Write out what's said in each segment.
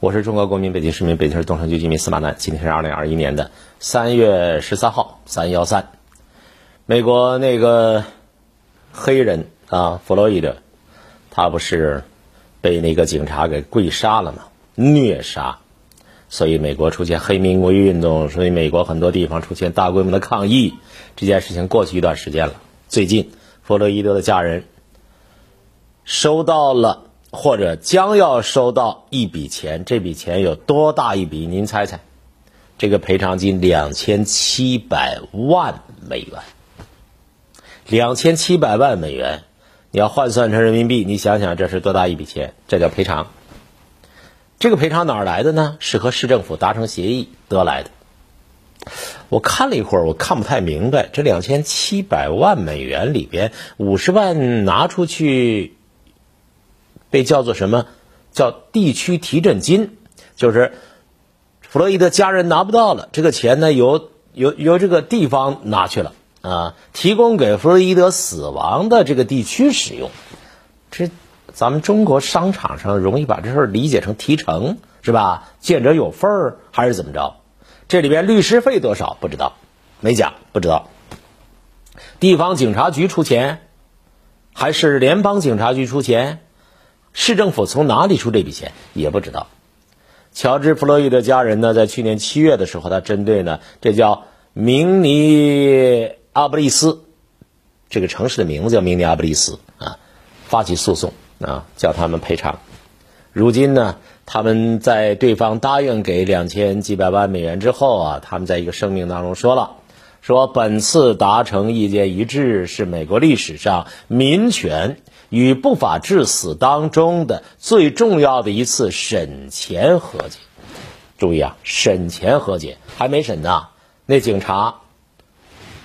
我是中国公民，北京市民，北京市东城区居民司马南。今天是二零二一年的三月十三号，三幺三。美国那个黑人啊，弗洛伊德，他不是被那个警察给跪杀了吗？虐杀，所以美国出现黑名贵运动，所以美国很多地方出现大规模的抗议。这件事情过去一段时间了，最近弗洛伊德的家人收到了。或者将要收到一笔钱，这笔钱有多大一笔？您猜猜？这个赔偿金两千七百万美元，两千七百万美元，你要换算成人民币，你想想这是多大一笔钱？这叫赔偿。这个赔偿哪儿来的呢？是和市政府达成协议得来的。我看了一会儿，我看不太明白，这两千七百万美元里边，五十万拿出去。被叫做什么？叫地区提振金，就是弗洛伊德家人拿不到了，这个钱呢由由由这个地方拿去了啊，提供给弗洛伊德死亡的这个地区使用。这咱们中国商场上容易把这事儿理解成提成是吧？见者有份儿还是怎么着？这里边律师费多少不知道，没讲不知道。地方警察局出钱，还是联邦警察局出钱？市政府从哪里出这笔钱也不知道。乔治·弗洛伊德家人呢，在去年七月的时候，他针对呢，这叫明尼阿布利斯这个城市的名字叫明尼阿布利斯啊，发起诉讼啊，叫他们赔偿。如今呢，他们在对方答应给两千几百万美元之后啊，他们在一个声明当中说了，说本次达成意见一致是美国历史上民权。与不法致死当中的最重要的一次审前和解，注意啊，审前和解还没审呢。那警察、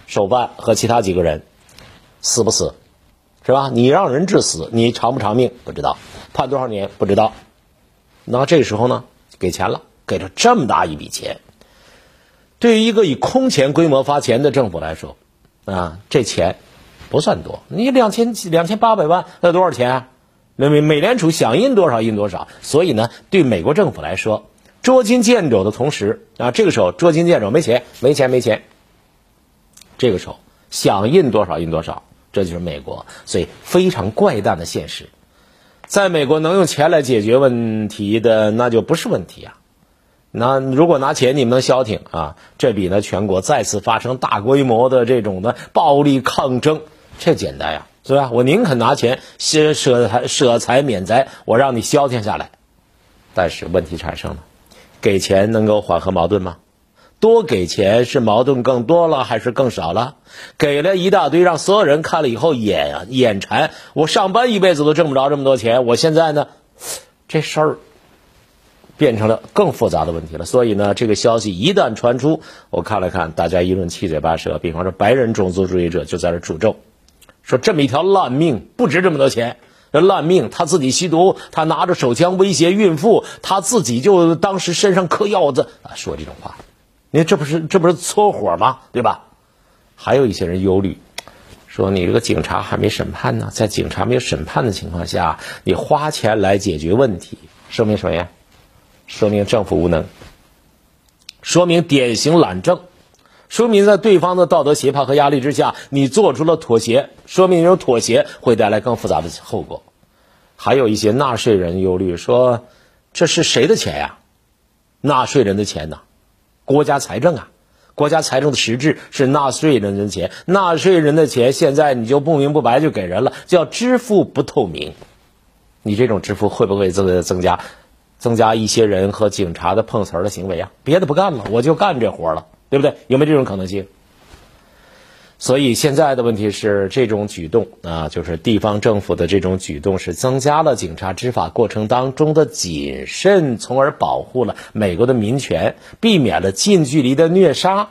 手办和其他几个人死不死，是吧？你让人致死，你偿不偿命不知道，判多少年不知道。那这时候呢，给钱了，给了这么大一笔钱。对于一个以空前规模发钱的政府来说，啊，这钱。不算多，你两千两千八百万，那多少钱？那美美联储想印多少印多少。所以呢，对美国政府来说，捉襟见肘的同时啊，这个时候捉襟见肘，没钱，没钱，没钱。这个时候想印多少印多少，这就是美国，所以非常怪诞的现实。在美国能用钱来解决问题的，那就不是问题啊。那如果拿钱你们能消停啊，这比呢全国再次发生大规模的这种的暴力抗争。这简单呀，是吧？我宁肯拿钱舍舍财舍财免灾，我让你消停下来。但是问题产生了，给钱能够缓和矛盾吗？多给钱是矛盾更多了还是更少了？给了一大堆，让所有人看了以后眼啊眼馋。我上班一辈子都挣不着这么多钱，我现在呢，这事儿变成了更复杂的问题了。所以呢，这个消息一旦传出，我看了看，大家议论七嘴八舌。比方说，白人种族主义者就在这诅咒。说这么一条烂命不值这么多钱，这烂命他自己吸毒，他拿着手枪威胁孕妇，他自己就当时身上嗑药子啊，说这种话，你这不是这不是搓火吗？对吧？还有一些人忧虑，说你这个警察还没审判呢，在警察没有审判的情况下，你花钱来解决问题，说明什么呀？说明政府无能，说明典型懒政。说明在对方的道德胁迫和压力之下，你做出了妥协。说明这种妥协会带来更复杂的后果。还有一些纳税人忧虑说：“这是谁的钱呀？纳税人的钱呐，国家财政啊，国家财政的实质是纳税人的钱。纳税人的钱现在你就不明不白就给人了，叫支付不透明。你这种支付会不会增增加增加一些人和警察的碰瓷儿的行为啊？别的不干了，我就干这活了。”对不对？有没有这种可能性？所以现在的问题是，这种举动啊，就是地方政府的这种举动，是增加了警察执法过程当中的谨慎，从而保护了美国的民权，避免了近距离的虐杀，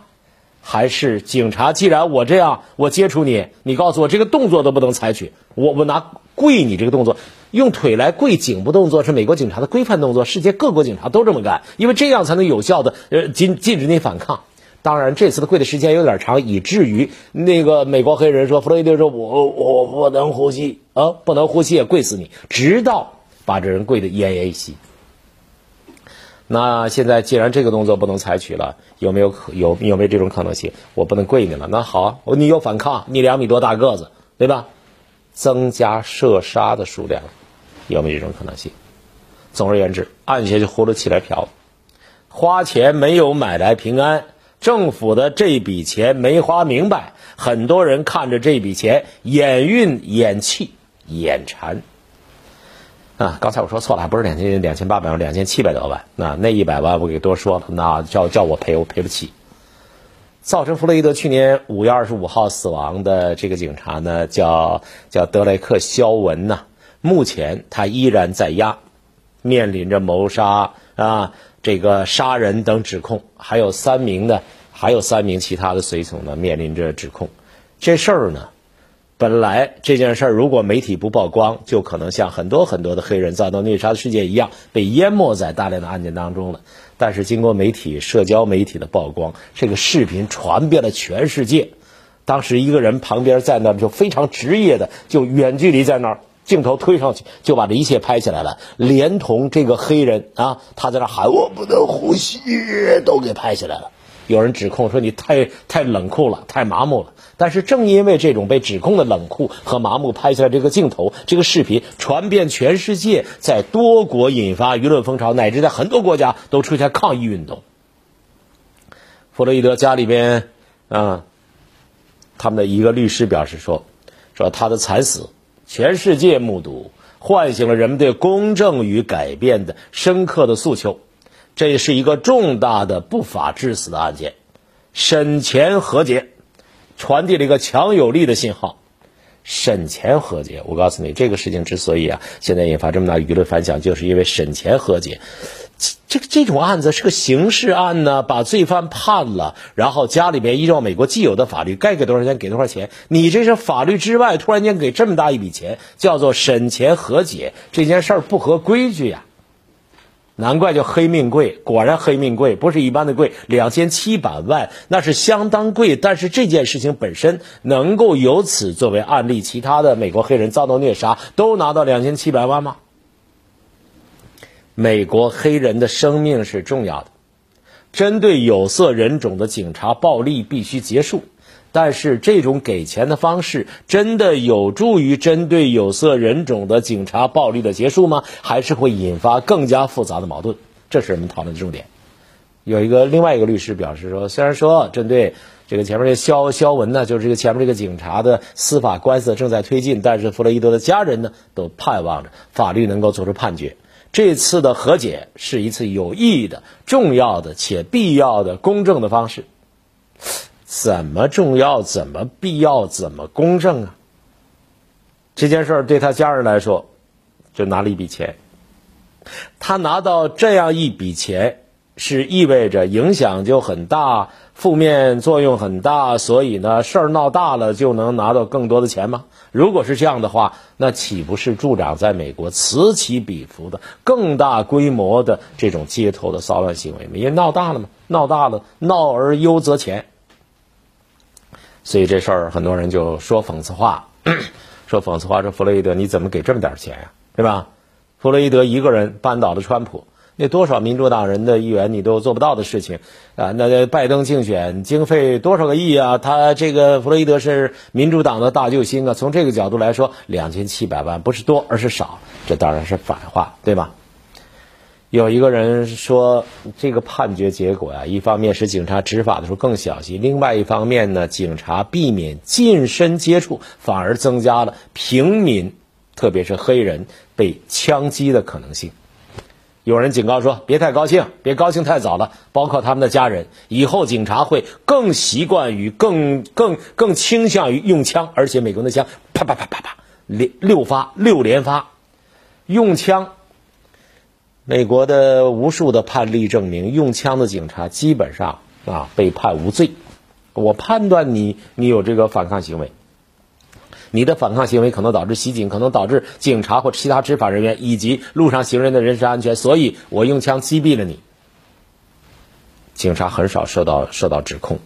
还是警察？既然我这样，我接触你，你告诉我这个动作都不能采取，我我拿跪你这个动作，用腿来跪颈部动作是美国警察的规范动作，世界各国警察都这么干，因为这样才能有效的呃禁禁止你反抗。当然，这次的跪的时间有点长，以至于那个美国黑人说：“弗洛伊德说，我我不能呼吸啊，不能呼吸也跪死你，直到把这人跪得奄奄一息。”那现在既然这个动作不能采取了，有没有可有有没有这种可能性？我不能跪你了。那好，你有反抗，你两米多大个子，对吧？增加射杀的数量，有没有这种可能性？总而言之，按下去葫芦起来瓢，花钱没有买来平安。政府的这笔钱没花明白，很多人看着这笔钱眼晕眼气眼馋。啊，刚才我说错了，不是两千两千八百万，两千七百多万。那那一百万我给多说了，那叫叫我赔，我赔不起。造成弗洛伊德去年五月二十五号死亡的这个警察呢，叫叫德雷克肖文呐。目前他依然在押，面临着谋杀啊。这个杀人等指控，还有三名的，还有三名其他的随从呢，面临着指控。这事儿呢，本来这件事儿如果媒体不曝光，就可能像很多很多的黑人遭到虐杀的事件一样，被淹没在大量的案件当中了。但是经过媒体、社交媒体的曝光，这个视频传遍了全世界。当时一个人旁边在那就非常职业的，就远距离在那儿。镜头推上去，就把这一切拍起来了，连同这个黑人啊，他在那喊“我不能呼吸”，都给拍起来了。有人指控说你太太冷酷了，太麻木了。但是正因为这种被指控的冷酷和麻木，拍下来这个镜头，这个视频传遍全世界，在多国引发舆论风潮，乃至在很多国家都出现抗议运动。弗洛伊德家里边啊，他们的一个律师表示说，说他的惨死。全世界目睹，唤醒了人们对公正与改变的深刻的诉求。这是一个重大的不法致死的案件，审前和解，传递了一个强有力的信号。审前和解，我告诉你，这个事情之所以啊，现在引发这么大舆论反响，就是因为审前和解。这个这种案子是个刑事案呢，把罪犯判了，然后家里边依照美国既有的法律，该给多少钱给多少钱。你这是法律之外，突然间给这么大一笔钱，叫做审前和解，这件事儿不合规矩呀。难怪叫黑命贵，果然黑命贵，不是一般的贵，两千七百万那是相当贵。但是这件事情本身能够由此作为案例，其他的美国黑人遭到虐杀都拿到两千七百万吗？美国黑人的生命是重要的，针对有色人种的警察暴力必须结束。但是这种给钱的方式真的有助于针对有色人种的警察暴力的结束吗？还是会引发更加复杂的矛盾？这是我们讨论的重点。有一个另外一个律师表示说，虽然说针对这个前面这肖肖文呢，就是这个前面这个警察的司法官司正在推进，但是弗洛伊德的家人呢，都盼望着法律能够做出判决。这次的和解是一次有意义的、重要的且必要的公正的方式。怎么重要？怎么必要？怎么公正啊？这件事儿对他家人来说，就拿了一笔钱。他拿到这样一笔钱，是意味着影响就很大，负面作用很大，所以呢，事儿闹大了就能拿到更多的钱吗？如果是这样的话，那岂不是助长在美国此起彼伏的更大规模的这种街头的骚乱行为吗？因为闹大了嘛，闹大了，闹而优则钱。所以这事儿很多人就说讽刺话，说讽刺话，说弗洛伊德你怎么给这么点钱呀，对吧？弗洛伊德一个人扳倒了川普。那多少民主党人的议员你都做不到的事情啊！那拜登竞选经费多少个亿啊？他这个弗洛伊德是民主党的大救星啊！从这个角度来说，两千七百万不是多，而是少，这当然是反话，对吧？有一个人说，这个判决结果啊，一方面是警察执法的时候更小心，另外一方面呢，警察避免近身接触，反而增加了平民，特别是黑人被枪击的可能性。有人警告说：“别太高兴，别高兴太早了。”包括他们的家人，以后警察会更习惯于、更、更、更倾向于用枪，而且美国的枪啪啪啪啪啪连六发六连发，用枪。美国的无数的判例证明，用枪的警察基本上啊被判无罪。我判断你你有这个反抗行为。你的反抗行为可能导致袭警，可能导致警察或其他执法人员以及路上行人的人身安全，所以我用枪击毙了你。警察很少受到受到指控。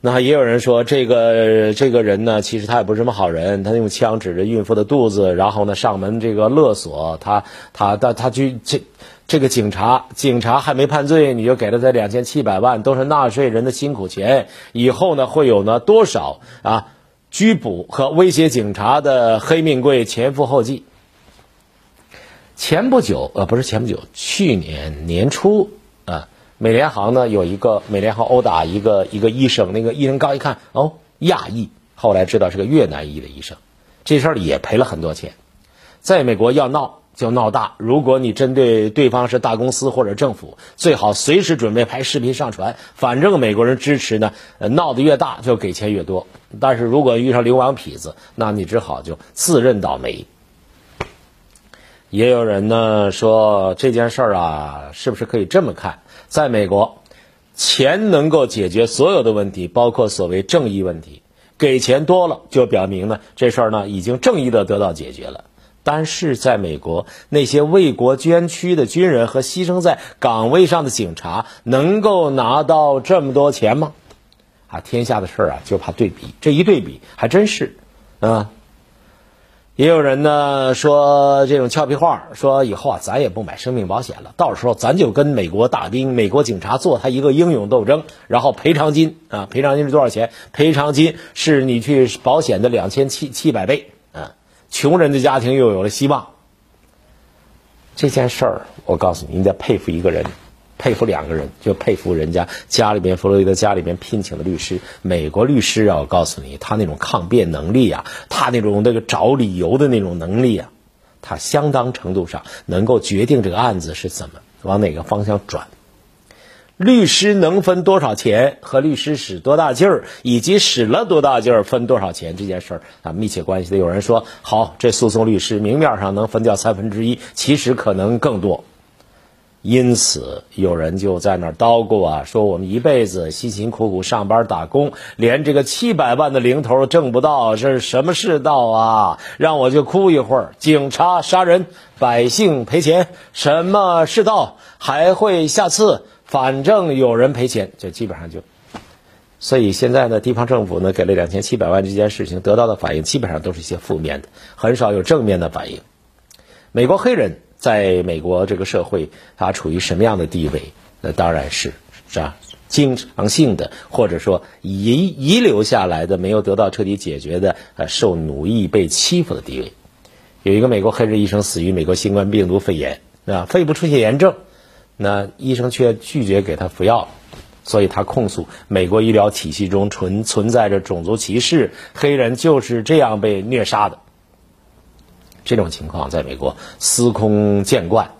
那也有人说，这个这个人呢，其实他也不是什么好人，他用枪指着孕妇的肚子，然后呢上门这个勒索他，他他他去这这个警察，警察还没判罪，你就给了他两千七百万，都是纳税人的辛苦钱，以后呢会有呢多少啊拘捕和威胁警察的黑命贵前赴后继。前不久，呃，不是前不久，去年年初啊。美联航呢有一个美联航殴打一个一个医生，那个医生刚一看哦亚裔，后来知道是个越南裔的医生，这事儿也赔了很多钱。在美国要闹就闹大，如果你针对对方是大公司或者政府，最好随时准备拍视频上传，反正美国人支持呢，闹得越大就给钱越多。但是如果遇上流氓痞子，那你只好就自认倒霉。也有人呢说这件事儿啊，是不是可以这么看？在美国，钱能够解决所有的问题，包括所谓正义问题。给钱多了，就表明呢，这事儿呢已经正义的得到解决了。但是，在美国，那些为国捐躯的军人和牺牲在岗位上的警察，能够拿到这么多钱吗？啊，天下的事儿啊，就怕对比。这一对比，还真是，啊。也有人呢说这种俏皮话，说以后啊咱也不买生命保险了，到时候咱就跟美国大兵、美国警察做他一个英勇斗争，然后赔偿金啊，赔偿金是多少钱？赔偿金是你去保险的两千七七百倍，穷人的家庭又有了希望。这件事儿，我告诉你，你得佩服一个人。佩服两个人，就佩服人家家里边弗洛伊德家里边聘请的律师，美国律师啊，我告诉你，他那种抗辩能力啊，他那种那个找理由的那种能力啊，他相当程度上能够决定这个案子是怎么往哪个方向转。律师能分多少钱和律师使多大劲儿，以及使了多大劲儿分多少钱这件事儿啊，密切关系的。有人说，好，这诉讼律师明面上能分掉三分之一，其实可能更多。因此，有人就在那儿叨咕啊，说我们一辈子辛辛苦苦上班打工，连这个七百万的零头挣不到，这是什么世道啊？让我就哭一会儿。警察杀人，百姓赔钱，什么世道？还会下次？反正有人赔钱，就基本上就。所以现在呢，地方政府呢给了两千七百万这件事情得到的反应，基本上都是一些负面的，很少有正面的反应。美国黑人。在美国这个社会，他处于什么样的地位？那当然是是吧？经常性的，或者说遗遗留下来的，没有得到彻底解决的，呃，受奴役、被欺负的地位。有一个美国黑人医生死于美国新冠病毒肺炎，啊，肺部出现炎症，那医生却拒绝给他服药，所以他控诉美国医疗体系中存存在着种族歧视，黑人就是这样被虐杀的。这种情况在美国司空见惯。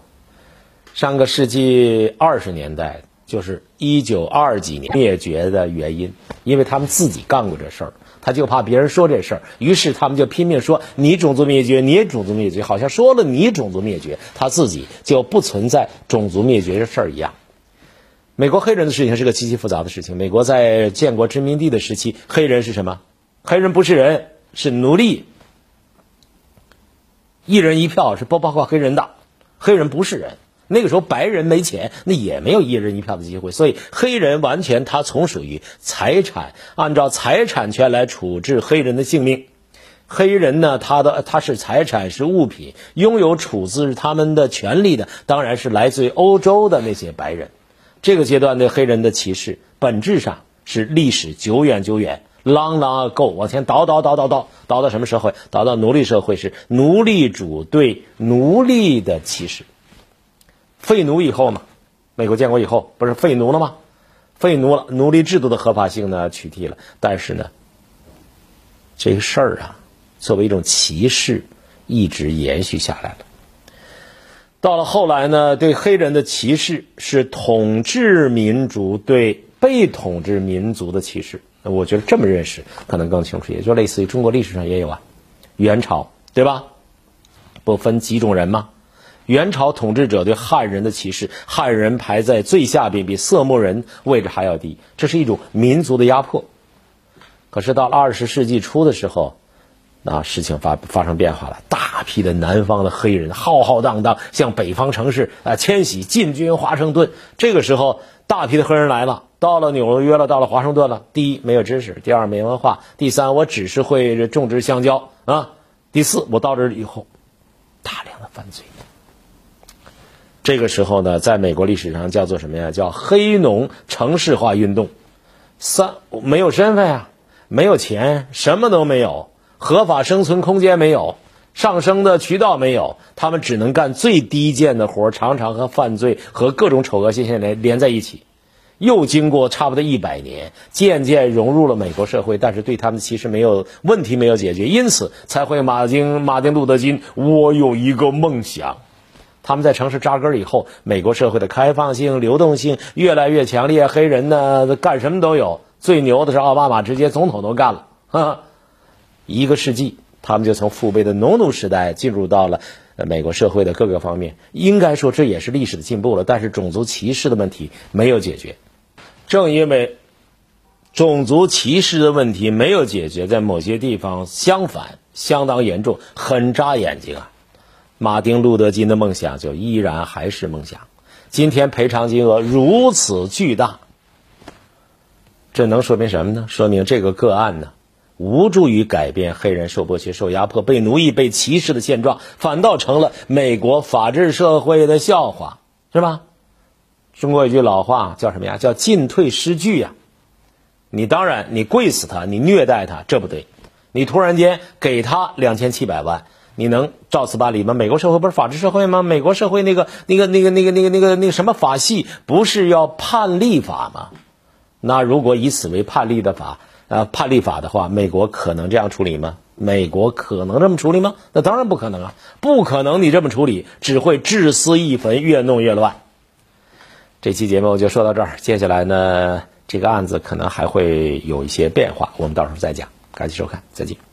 上个世纪二十年代，就是一九二几年灭绝的原因，因为他们自己干过这事儿，他就怕别人说这事儿，于是他们就拼命说你种族灭绝，你也种族灭绝，好像说了你种族灭绝，他自己就不存在种族灭绝的事儿一样。美国黑人的事情是个极其复杂的事情。美国在建国殖民地的时期，黑人是什么？黑人不是人，是奴隶。一人一票是不包括黑人的，黑人不是人。那个时候白人没钱，那也没有一人一票的机会，所以黑人完全他从属于财产，按照财产权来处置黑人的性命。黑人呢，他的他是财产是物品，拥有处置他们的权利的，当然是来自于欧洲的那些白人。这个阶段对黑人的歧视，本质上是历史久远久远。Long long ago，往前倒倒倒倒倒倒到什么社会？倒到奴隶社会，是奴隶主对奴隶的歧视。废奴以后嘛，美国建国以后不是废奴了吗？废奴了，奴隶制度的合法性呢取缔了。但是呢，这个事儿啊，作为一种歧视，一直延续下来了。到了后来呢，对黑人的歧视是统治民族对被统治民族的歧视。我觉得这么认识可能更清楚，也就类似于中国历史上也有啊，元朝对吧？不分几种人吗？元朝统治者对汉人的歧视，汉人排在最下边，比色目人位置还要低，这是一种民族的压迫。可是到了二十世纪初的时候，啊，事情发发生变化了，大批的南方的黑人浩浩荡荡向北方城市啊迁徙，进军华盛顿。这个时候，大批的黑人来了，到了纽约了，到了华盛顿了。第一，没有知识；第二，没文化；第三，我只是会种植香蕉啊；第四，我到这以后，大量的犯罪。这个时候呢，在美国历史上叫做什么呀？叫黑农城市化运动。三没有身份啊，没有钱，什么都没有，合法生存空间没有，上升的渠道没有，他们只能干最低贱的活，常常和犯罪和各种丑恶现象连连在一起。又经过差不多一百年，渐渐融入了美国社会，但是对他们其实没有问题没有解决，因此才会马丁马丁路德金，我有一个梦想。他们在城市扎根以后，美国社会的开放性、流动性越来越强烈。黑人呢，干什么都有。最牛的是奥巴马，直接总统都干了。一个世纪，他们就从父辈的农奴时代进入到了美国社会的各个方面。应该说，这也是历史的进步了。但是，种族歧视的问题没有解决。正因为种族歧视的问题没有解决，在某些地方相反相当严重，很扎眼睛啊。马丁·路德·金的梦想就依然还是梦想。今天赔偿金额如此巨大，这能说明什么呢？说明这个个案呢，无助于改变黑人受剥削、受压迫、被奴役、被歧视的现状，反倒成了美国法治社会的笑话，是吧？中国有句老话叫什么呀？叫进退失据呀。你当然你跪死他，你虐待他，这不对。你突然间给他两千七百万。你能照此办理吗？美国社会不是法治社会吗？美国社会那个、那个、那个、那个、那个、那个、那个什么法系，不是要判例法吗？那如果以此为判例的法，呃，判例法的话，美国可能这样处理吗？美国可能这么处理吗？那当然不可能啊，不可能！你这么处理，只会治私一焚，越弄越乱。这期节目就说到这儿，接下来呢，这个案子可能还会有一些变化，我们到时候再讲。感谢收看，再见。